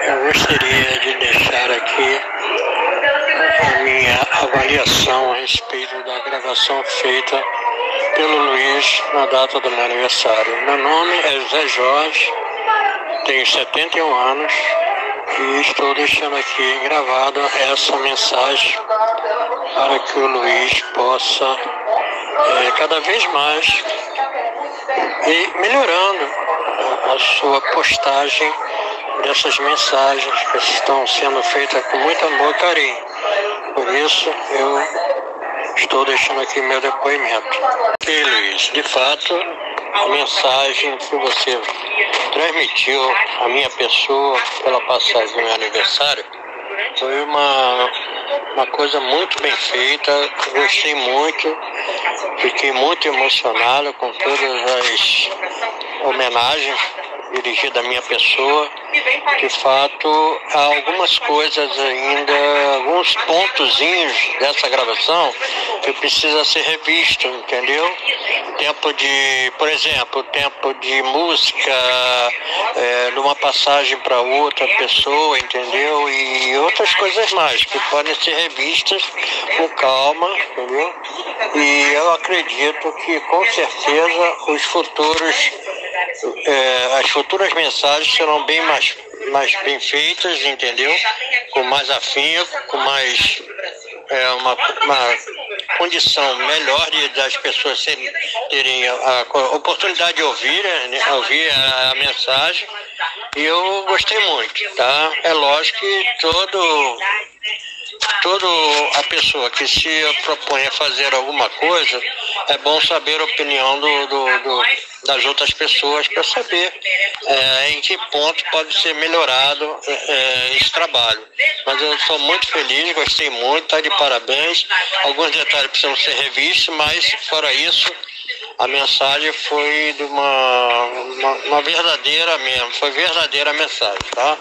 Eu gostaria de deixar aqui a minha avaliação a respeito da gravação feita pelo Luiz na data do meu aniversário. Meu nome é Zé Jorge, tenho 71 anos e estou deixando aqui gravada essa mensagem para que o Luiz possa é, cada vez mais ir melhorando a sua postagem dessas mensagens que estão sendo feitas com muito amor e carinho. Por isso eu estou deixando aqui meu depoimento. E Luiz, de fato, a mensagem que você transmitiu à minha pessoa pela passagem do meu aniversário foi uma, uma coisa muito bem feita, gostei muito, fiquei muito emocionado com todas as homenagens dirigidas à minha pessoa. De fato, há algumas coisas ainda, alguns pontozinhos dessa gravação que precisa ser revisto, entendeu? Tempo de, por exemplo, tempo de música, é, numa passagem para outra pessoa, entendeu? E outras coisas mais que podem ser revistas com calma, entendeu? E eu acredito que com certeza os futuros, é, as futuras mensagens serão bem mais, mais bem feitas, entendeu? Com mais afinco, com mais é, uma, uma condição melhor de, das pessoas serem, terem a, a, oportunidade de ouvir, né, ouvir a, a mensagem. E eu gostei muito, tá? É lógico que todo toda a pessoa que se propõe a fazer alguma coisa, é bom saber a opinião do, do, do das outras pessoas para saber é, em que ponto pode ser melhorado é, esse trabalho. Mas eu sou muito feliz, gostei muito, está de parabéns. Alguns detalhes precisam ser revistos, mas fora isso, a mensagem foi de uma, uma, uma verdadeira mesmo, foi verdadeira mensagem, tá?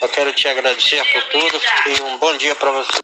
Eu quero te agradecer por tudo e um bom dia para você.